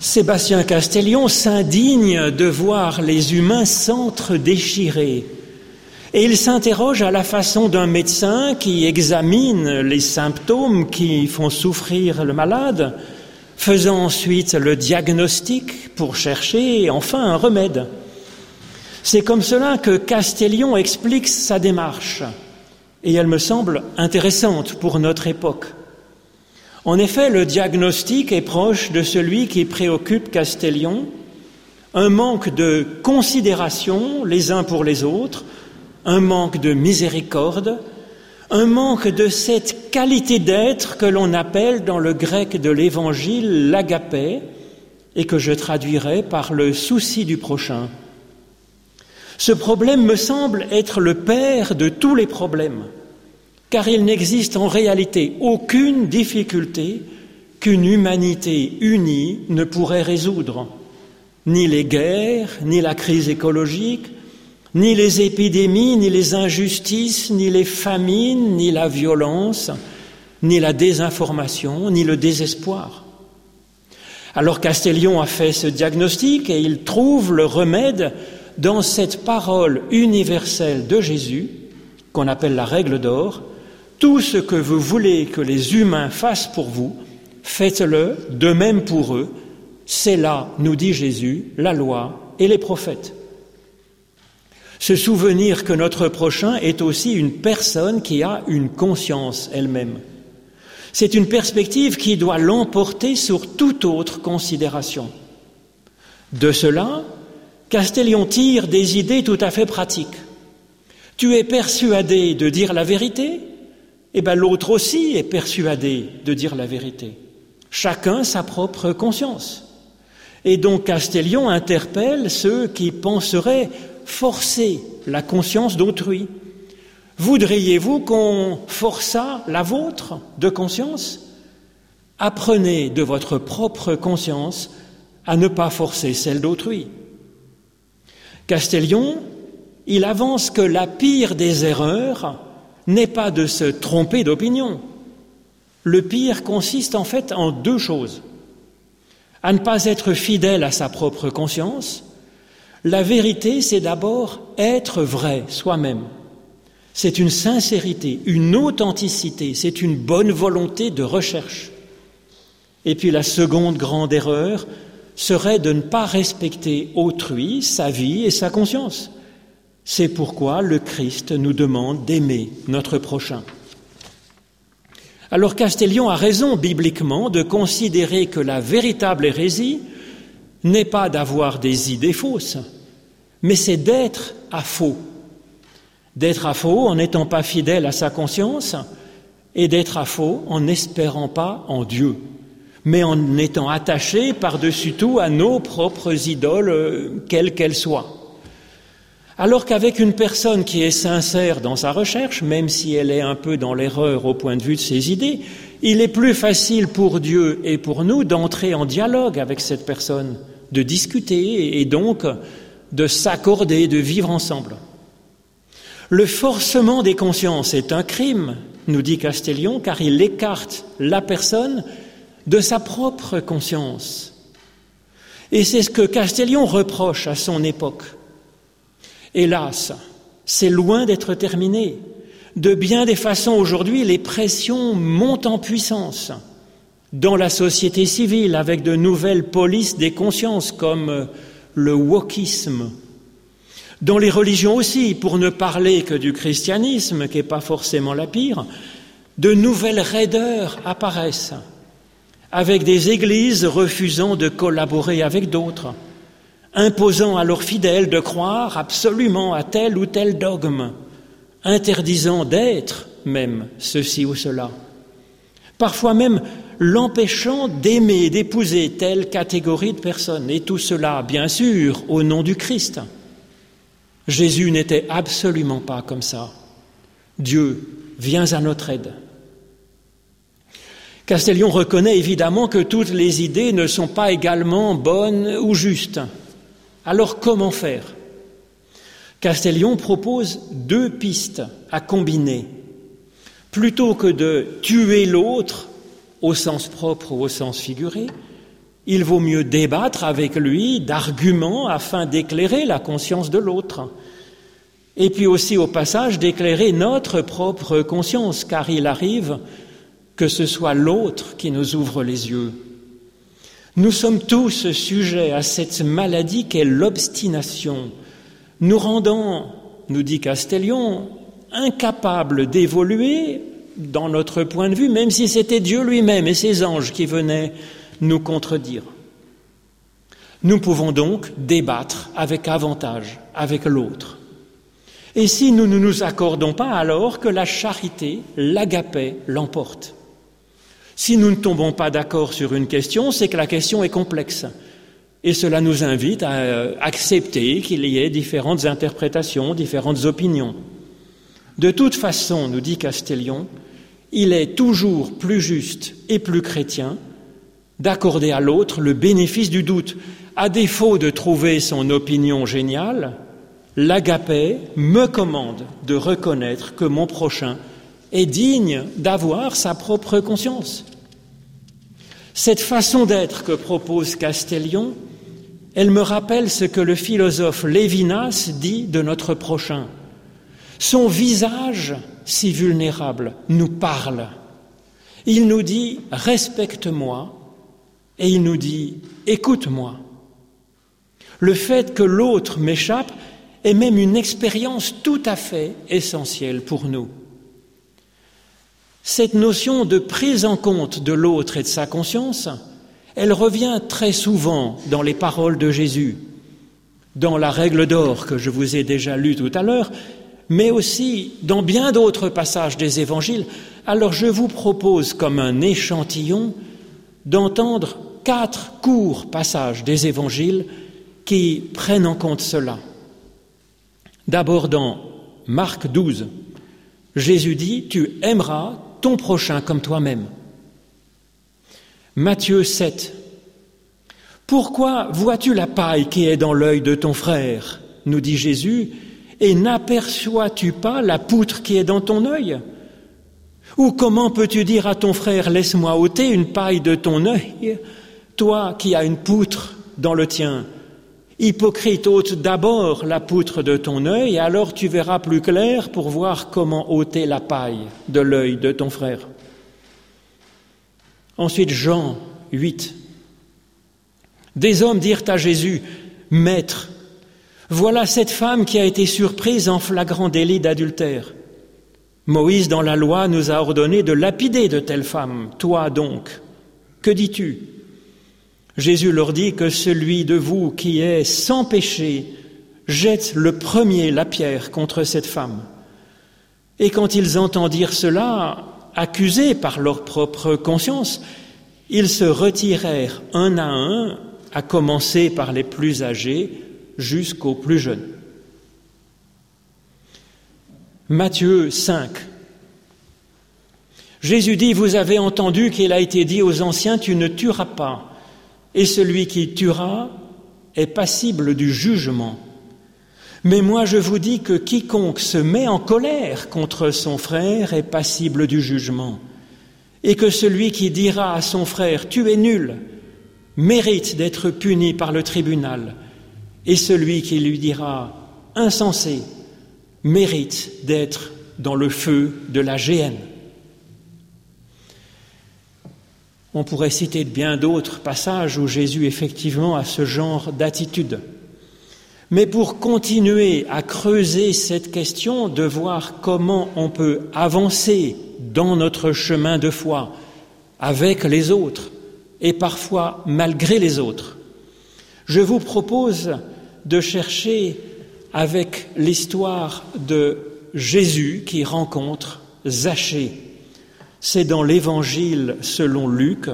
Sébastien Castellion s'indigne de voir les humains s'entre-déchirer. Et il s'interroge à la façon d'un médecin qui examine les symptômes qui font souffrir le malade, faisant ensuite le diagnostic pour chercher enfin un remède. C'est comme cela que Castellion explique sa démarche, et elle me semble intéressante pour notre époque. En effet, le diagnostic est proche de celui qui préoccupe Castellion, un manque de considération les uns pour les autres, un manque de miséricorde, un manque de cette qualité d'être que l'on appelle dans le grec de l'Évangile l'agapé, et que je traduirai par le souci du prochain. Ce problème me semble être le père de tous les problèmes car il n'existe en réalité aucune difficulté qu'une humanité unie ne pourrait résoudre. Ni les guerres, ni la crise écologique, ni les épidémies, ni les injustices, ni les famines, ni la violence, ni la désinformation, ni le désespoir. Alors Castellion a fait ce diagnostic et il trouve le remède dans cette parole universelle de Jésus, qu'on appelle la règle d'or, tout ce que vous voulez que les humains fassent pour vous, faites-le de même pour eux. C'est là, nous dit Jésus, la loi et les prophètes. Se souvenir que notre prochain est aussi une personne qui a une conscience elle-même. C'est une perspective qui doit l'emporter sur toute autre considération. De cela, Castellion tire des idées tout à fait pratiques. Tu es persuadé de dire la vérité eh bien l'autre aussi est persuadé de dire la vérité. Chacun sa propre conscience. Et donc Castellion interpelle ceux qui penseraient forcer la conscience d'autrui. Voudriez-vous qu'on forçât la vôtre de conscience? Apprenez de votre propre conscience à ne pas forcer celle d'autrui. Castellion, il avance que la pire des erreurs, n'est pas de se tromper d'opinion. Le pire consiste en fait en deux choses. À ne pas être fidèle à sa propre conscience. La vérité, c'est d'abord être vrai soi-même. C'est une sincérité, une authenticité, c'est une bonne volonté de recherche. Et puis la seconde grande erreur serait de ne pas respecter autrui, sa vie et sa conscience. C'est pourquoi le Christ nous demande d'aimer notre prochain. Alors Castellion a raison bibliquement de considérer que la véritable hérésie n'est pas d'avoir des idées fausses, mais c'est d'être à faux. D'être à faux en n'étant pas fidèle à sa conscience et d'être à faux en n'espérant pas en Dieu, mais en étant attaché par-dessus tout à nos propres idoles, euh, quelles qu'elles soient. Alors qu'avec une personne qui est sincère dans sa recherche, même si elle est un peu dans l'erreur au point de vue de ses idées, il est plus facile pour Dieu et pour nous d'entrer en dialogue avec cette personne, de discuter et donc de s'accorder, de vivre ensemble. Le forcement des consciences est un crime, nous dit Castellion, car il écarte la personne de sa propre conscience. Et c'est ce que Castellion reproche à son époque. Hélas, c'est loin d'être terminé. De bien des façons aujourd'hui, les pressions montent en puissance dans la société civile avec de nouvelles polices des consciences comme le wokisme. Dans les religions aussi, pour ne parler que du christianisme, qui n'est pas forcément la pire, de nouvelles raideurs apparaissent, avec des églises refusant de collaborer avec d'autres imposant à leurs fidèles de croire absolument à tel ou tel dogme, interdisant d'être même ceci ou cela, parfois même l'empêchant d'aimer, d'épouser telle catégorie de personnes, et tout cela, bien sûr, au nom du Christ. Jésus n'était absolument pas comme ça. Dieu, viens à notre aide. Castellion reconnaît évidemment que toutes les idées ne sont pas également bonnes ou justes. Alors comment faire? Castellion propose deux pistes à combiner. Plutôt que de tuer l'autre au sens propre ou au sens figuré, Il vaut mieux débattre avec lui d'arguments afin d'éclairer la conscience de l'autre. Et puis aussi au passage d'éclairer notre propre conscience, car il arrive que ce soit l'autre qui nous ouvre les yeux. Nous sommes tous sujets à cette maladie qu'est l'obstination, nous rendant, nous dit Castellion, incapables d'évoluer dans notre point de vue, même si c'était Dieu lui-même et ses anges qui venaient nous contredire. Nous pouvons donc débattre avec avantage avec l'autre. Et si nous ne nous accordons pas, alors que la charité, l'agapé, l'emporte. Si nous ne tombons pas d'accord sur une question, c'est que la question est complexe. Et cela nous invite à euh, accepter qu'il y ait différentes interprétations, différentes opinions. De toute façon, nous dit Castellion, il est toujours plus juste et plus chrétien d'accorder à l'autre le bénéfice du doute. À défaut de trouver son opinion géniale, l'agapé me commande de reconnaître que mon prochain est digne d'avoir sa propre conscience. Cette façon d'être que propose Castellion, elle me rappelle ce que le philosophe Lévinas dit de notre prochain. Son visage si vulnérable nous parle. Il nous dit respecte-moi et il nous dit écoute-moi. Le fait que l'autre m'échappe est même une expérience tout à fait essentielle pour nous. Cette notion de prise en compte de l'autre et de sa conscience, elle revient très souvent dans les paroles de Jésus, dans la règle d'or que je vous ai déjà lue tout à l'heure, mais aussi dans bien d'autres passages des évangiles. Alors je vous propose comme un échantillon d'entendre quatre courts passages des évangiles qui prennent en compte cela. D'abord dans Marc 12, Jésus dit, Tu aimeras ton prochain comme toi-même. Matthieu 7, Pourquoi vois-tu la paille qui est dans l'œil de ton frère nous dit Jésus, et n'aperçois-tu pas la poutre qui est dans ton œil? Ou comment peux-tu dire à ton frère, laisse-moi ôter une paille de ton œil, toi qui as une poutre dans le tien Hypocrite, ôte d'abord la poutre de ton œil, et alors tu verras plus clair pour voir comment ôter la paille de l'œil de ton frère. Ensuite, Jean 8. Des hommes dirent à Jésus, Maître, voilà cette femme qui a été surprise en flagrant délit d'adultère. Moïse, dans la loi, nous a ordonné de lapider de telles femmes. Toi donc, que dis-tu? Jésus leur dit que celui de vous qui est sans péché jette le premier la pierre contre cette femme. Et quand ils entendirent cela, accusés par leur propre conscience, ils se retirèrent un à un, à commencer par les plus âgés jusqu'aux plus jeunes. Matthieu 5. Jésus dit, vous avez entendu qu'il a été dit aux anciens, tu ne tueras pas et celui qui tuera est passible du jugement. Mais moi je vous dis que quiconque se met en colère contre son frère est passible du jugement, et que celui qui dira à son frère Tu es nul mérite d'être puni par le tribunal, et celui qui lui dira Insensé mérite d'être dans le feu de la géhenne. On pourrait citer bien d'autres passages où Jésus effectivement a ce genre d'attitude. Mais pour continuer à creuser cette question de voir comment on peut avancer dans notre chemin de foi avec les autres et parfois malgré les autres, je vous propose de chercher avec l'histoire de Jésus qui rencontre Zachée. C'est dans l'Évangile selon Luc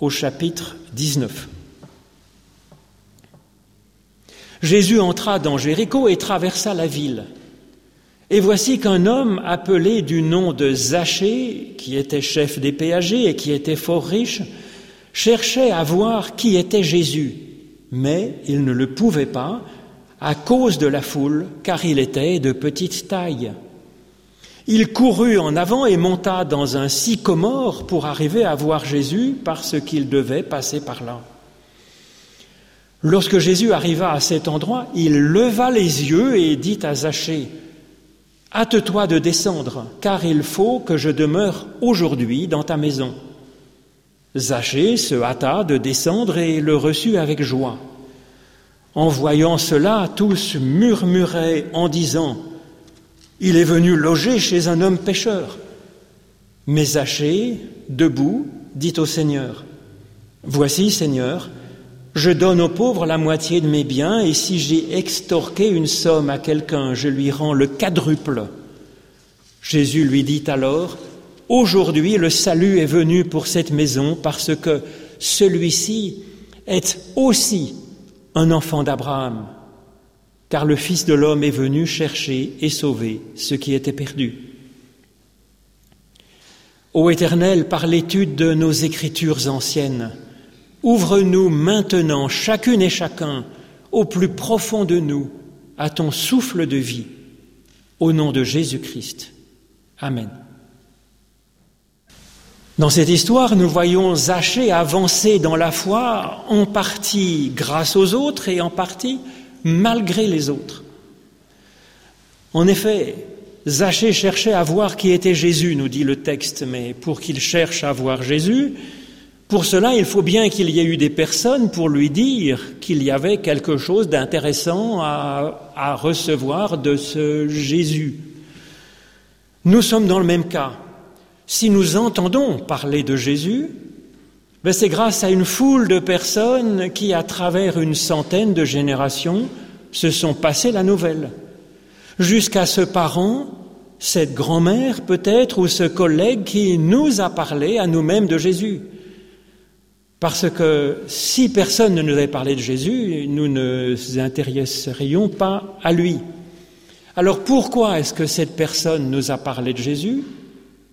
au chapitre 19. Jésus entra dans Jéricho et traversa la ville. Et voici qu'un homme appelé du nom de Zachée, qui était chef des péagers et qui était fort riche, cherchait à voir qui était Jésus, mais il ne le pouvait pas à cause de la foule, car il était de petite taille. Il courut en avant et monta dans un sycomore pour arriver à voir Jésus parce qu'il devait passer par là. Lorsque Jésus arriva à cet endroit, il leva les yeux et dit à Zachée, Hâte-toi de descendre, car il faut que je demeure aujourd'hui dans ta maison. Zachée se hâta de descendre et le reçut avec joie. En voyant cela, tous murmuraient en disant, Il est venu loger chez un homme pécheur. Mais Zachée, debout, dit au Seigneur, Voici, Seigneur, je donne aux pauvres la moitié de mes biens, et si j'ai extorqué une somme à quelqu'un, je lui rends le quadruple. Jésus lui dit alors, Aujourd'hui le salut est venu pour cette maison parce que celui-ci est aussi un enfant d'Abraham, car le Fils de l'homme est venu chercher et sauver ce qui était perdu. Ô Éternel, par l'étude de nos écritures anciennes, ouvre-nous maintenant, chacune et chacun, au plus profond de nous, à ton souffle de vie, au nom de Jésus-Christ. Amen. Dans cette histoire, nous voyons Zachée avancer dans la foi, en partie grâce aux autres et en partie malgré les autres. En effet, Zachée cherchait à voir qui était Jésus, nous dit le texte, mais pour qu'il cherche à voir Jésus, pour cela, il faut bien qu'il y ait eu des personnes pour lui dire qu'il y avait quelque chose d'intéressant à, à, recevoir de ce Jésus. Nous sommes dans le même cas. Si nous entendons parler de Jésus, ben c'est grâce à une foule de personnes qui, à travers une centaine de générations, se sont passées la nouvelle. Jusqu'à ce parent, cette grand-mère peut-être, ou ce collègue qui nous a parlé à nous-mêmes de Jésus. Parce que si personne ne nous avait parlé de Jésus, nous ne nous intéresserions pas à lui. Alors pourquoi est-ce que cette personne nous a parlé de Jésus?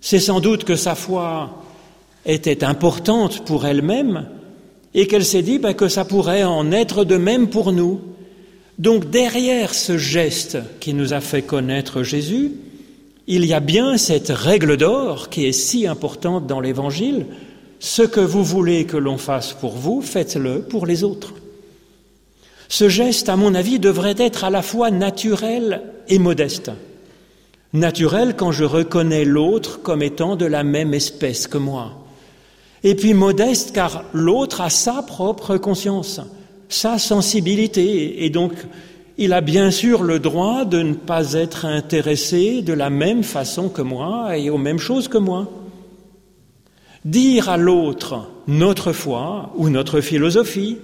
C'est sans doute que sa foi était importante pour elle-même et qu'elle s'est dit ben, que ça pourrait en être de même pour nous. Donc derrière ce geste qui nous a fait connaître Jésus, il y a bien cette règle d'or qui est si importante dans l'Évangile. Ce que vous voulez que l'on fasse pour vous, faites-le pour les autres. Ce geste, à mon avis, devrait être à la fois naturel et modeste. Naturel quand je reconnais l'autre comme étant de la même espèce que moi. Et puis modeste car l'autre a sa propre conscience, sa sensibilité, et donc il a bien sûr le droit de ne pas être intéressé de la même façon que moi et aux mêmes choses que moi. Dire à l'autre notre foi ou notre philosophie,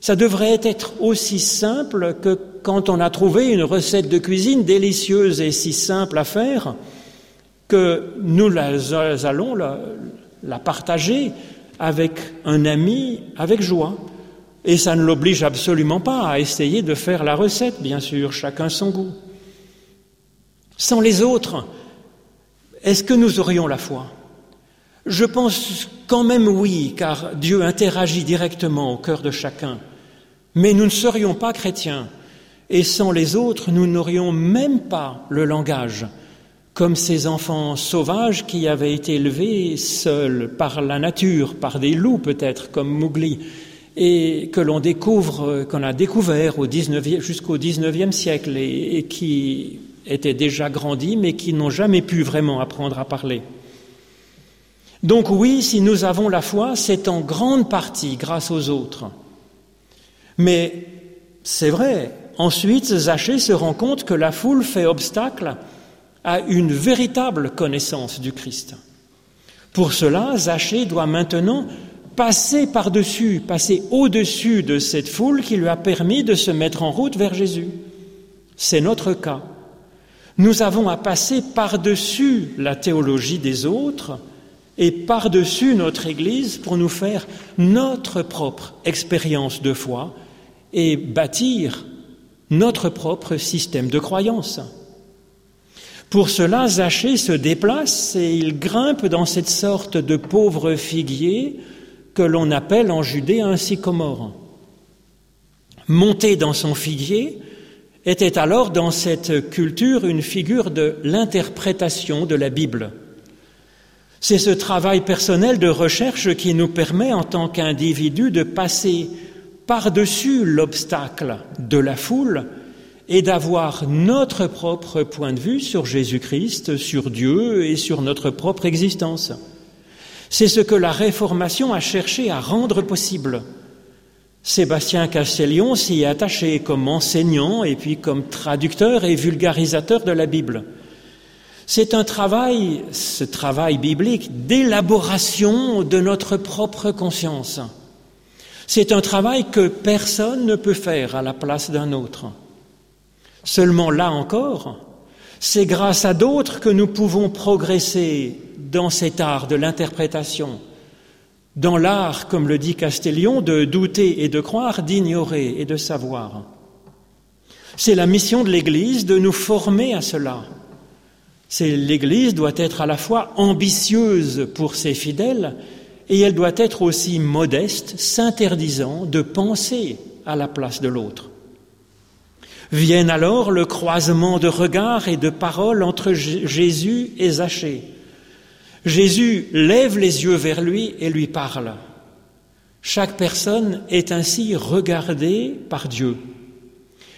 ça devrait être aussi simple que quand on a trouvé une recette de cuisine délicieuse et si simple à faire que nous allons la, la partager avec un ami avec joie. Et ça ne l'oblige absolument pas à essayer de faire la recette, bien sûr, chacun son goût. Sans les autres, est-ce que nous aurions la foi? Je pense quand même oui, car Dieu interagit directement au cœur de chacun. Mais nous ne serions pas chrétiens, et sans les autres, nous n'aurions même pas le langage, comme ces enfants sauvages qui avaient été élevés seuls par la nature, par des loups peut-être, comme Mowgli, et que l'on découvre, qu'on a découvert au 19, jusqu'au XIXe siècle, et, et qui étaient déjà grandis, mais qui n'ont jamais pu vraiment apprendre à parler. Donc oui, si nous avons la foi, c'est en grande partie grâce aux autres. Mais c'est vrai, ensuite Zachée se rend compte que la foule fait obstacle à une véritable connaissance du Christ. Pour cela, Zachée doit maintenant passer par-dessus, passer au-dessus de cette foule qui lui a permis de se mettre en route vers Jésus. C'est notre cas. Nous avons à passer par-dessus la théologie des autres et par-dessus notre Église pour nous faire notre propre expérience de foi et bâtir notre propre système de croyance. Pour cela, Zachée se déplace et il grimpe dans cette sorte de pauvre figuier que l'on appelle en Judée un sycomore. Monter dans son figuier était alors dans cette culture une figure de l'interprétation de la Bible. C'est ce travail personnel de recherche qui nous permet en tant qu'individu de passer par-dessus l'obstacle de la foule et d'avoir notre propre point de vue sur Jésus-Christ, sur Dieu et sur notre propre existence. C'est ce que la Réformation a cherché à rendre possible. Sébastien Castellion s'y est attaché comme enseignant et puis comme traducteur et vulgarisateur de la Bible. C'est un travail, ce travail biblique, d'élaboration de notre propre conscience. C'est un travail que personne ne peut faire à la place d'un autre. Seulement là encore, c'est grâce à d'autres que nous pouvons progresser dans cet art de l'interprétation, dans l'art, comme le dit Castellion, de douter et de croire, d'ignorer et de savoir. C'est la mission de l'Église de nous former à cela. L'Église doit être à la fois ambitieuse pour ses fidèles et elle doit être aussi modeste, s'interdisant de penser à la place de l'autre. Viennent alors le croisement de regards et de paroles entre Jésus et Zachée. Jésus lève les yeux vers lui et lui parle. Chaque personne est ainsi regardée par Dieu.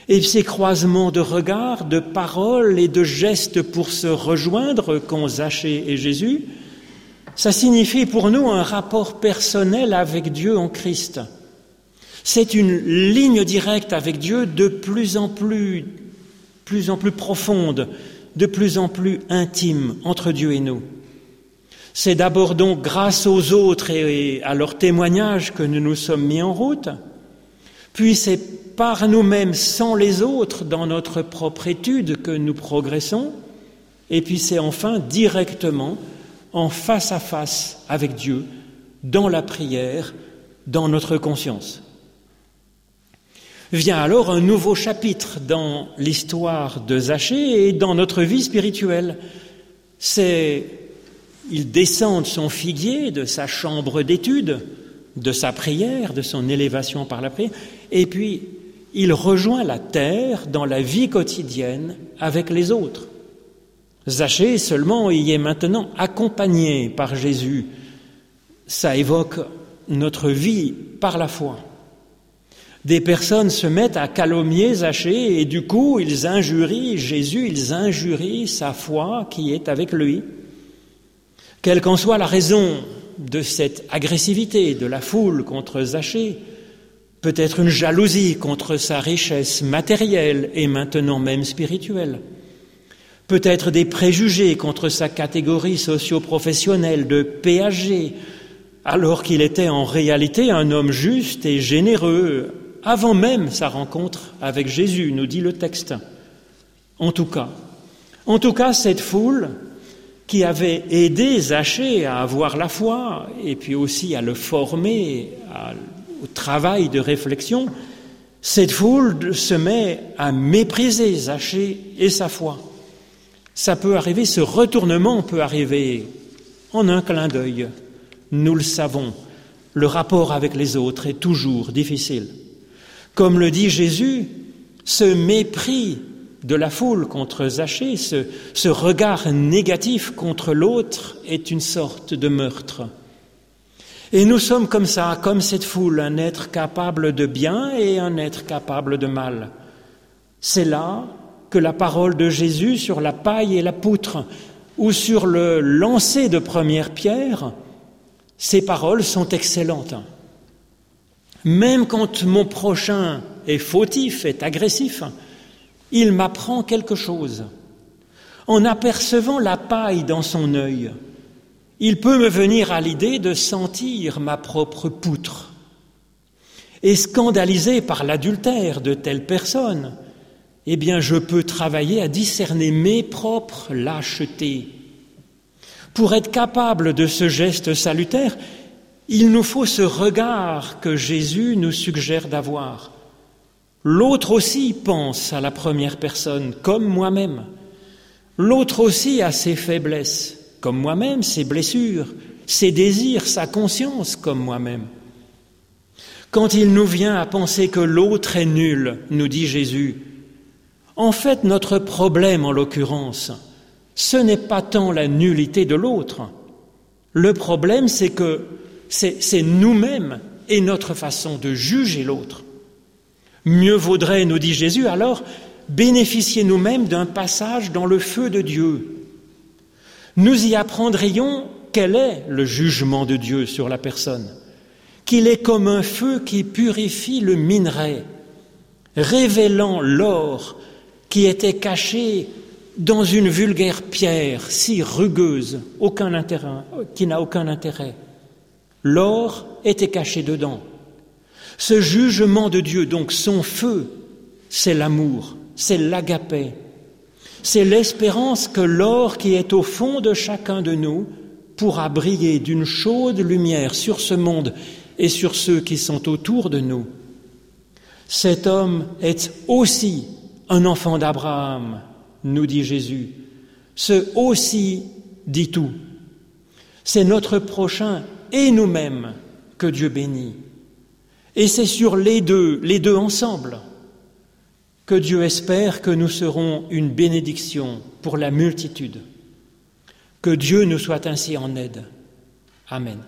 Et ces croisements de regards, de paroles et de gestes pour se rejoindre qu'ont Zachée et Jésus, ça signifie pour nous un rapport personnel avec Dieu en Christ. C'est une ligne directe avec Dieu de plus en plus, en plus profonde, de plus en plus intime entre Dieu et nous. C'est d'abord donc grâce aux autres et à leur témoignage que nous nous sommes mis en route, puis c'est par nous-mêmes sans les autres dans notre propre étude que nous progressons, et puis c'est enfin directement en face à face avec Dieu, dans la prière, dans notre conscience. Vient alors un nouveau chapitre dans l'histoire de Zachée et dans notre vie spirituelle. C'est, il descend de son figuier, de sa chambre d'étude, de sa prière, de son élévation par la prière, et puis il rejoint la terre dans la vie quotidienne avec les autres. Zachée seulement y est maintenant accompagné par Jésus. Ça évoque notre vie par la foi. Des personnes se mettent à calomnier Zachée et du coup ils injurient Jésus, ils injurient sa foi qui est avec lui. Quelle qu'en soit la raison de cette agressivité de la foule contre Zachée, peut-être une jalousie contre sa richesse matérielle et maintenant même spirituelle peut-être des préjugés contre sa catégorie socio-professionnelle de péager, alors qu'il était en réalité un homme juste et généreux, avant même sa rencontre avec Jésus, nous dit le texte. En tout cas, en tout cas, cette foule qui avait aidé Zachée à avoir la foi et puis aussi à le former au travail de réflexion, cette foule se met à mépriser Zachée et sa foi. Ça peut arriver, ce retournement peut arriver en un clin d'œil. Nous le savons, le rapport avec les autres est toujours difficile. Comme le dit Jésus, ce mépris de la foule contre Zachée, ce, ce regard négatif contre l'autre est une sorte de meurtre. Et nous sommes comme ça, comme cette foule, un être capable de bien et un être capable de mal. C'est là que la parole de Jésus sur la paille et la poutre ou sur le lancer de première pierre, ces paroles sont excellentes. Même quand mon prochain est fautif, est agressif, il m'apprend quelque chose. En apercevant la paille dans son œil, il peut me venir à l'idée de sentir ma propre poutre. Et scandalisé par l'adultère de telle personne, eh bien je peux travailler à discerner mes propres lâchetés. Pour être capable de ce geste salutaire, il nous faut ce regard que Jésus nous suggère d'avoir. L'autre aussi pense à la première personne, comme moi-même. L'autre aussi a ses faiblesses, comme moi-même, ses blessures, ses désirs, sa conscience, comme moi-même. Quand il nous vient à penser que l'autre est nul, nous dit Jésus, en fait, notre problème, en l'occurrence, ce n'est pas tant la nullité de l'autre. Le problème, c'est que c'est nous-mêmes et notre façon de juger l'autre. Mieux vaudrait, nous dit Jésus, alors bénéficier nous-mêmes d'un passage dans le feu de Dieu. Nous y apprendrions quel est le jugement de Dieu sur la personne, qu'il est comme un feu qui purifie le minerai, révélant l'or qui était caché dans une vulgaire pierre si rugueuse, qui n'a aucun intérêt. L'or était caché dedans. Ce jugement de Dieu, donc son feu, c'est l'amour, c'est l'agapé, c'est l'espérance que l'or qui est au fond de chacun de nous pourra briller d'une chaude lumière sur ce monde et sur ceux qui sont autour de nous. Cet homme est aussi un enfant d'Abraham, nous dit Jésus. Ce aussi dit tout. C'est notre prochain et nous-mêmes que Dieu bénit. Et c'est sur les deux, les deux ensemble, que Dieu espère que nous serons une bénédiction pour la multitude. Que Dieu nous soit ainsi en aide. Amen.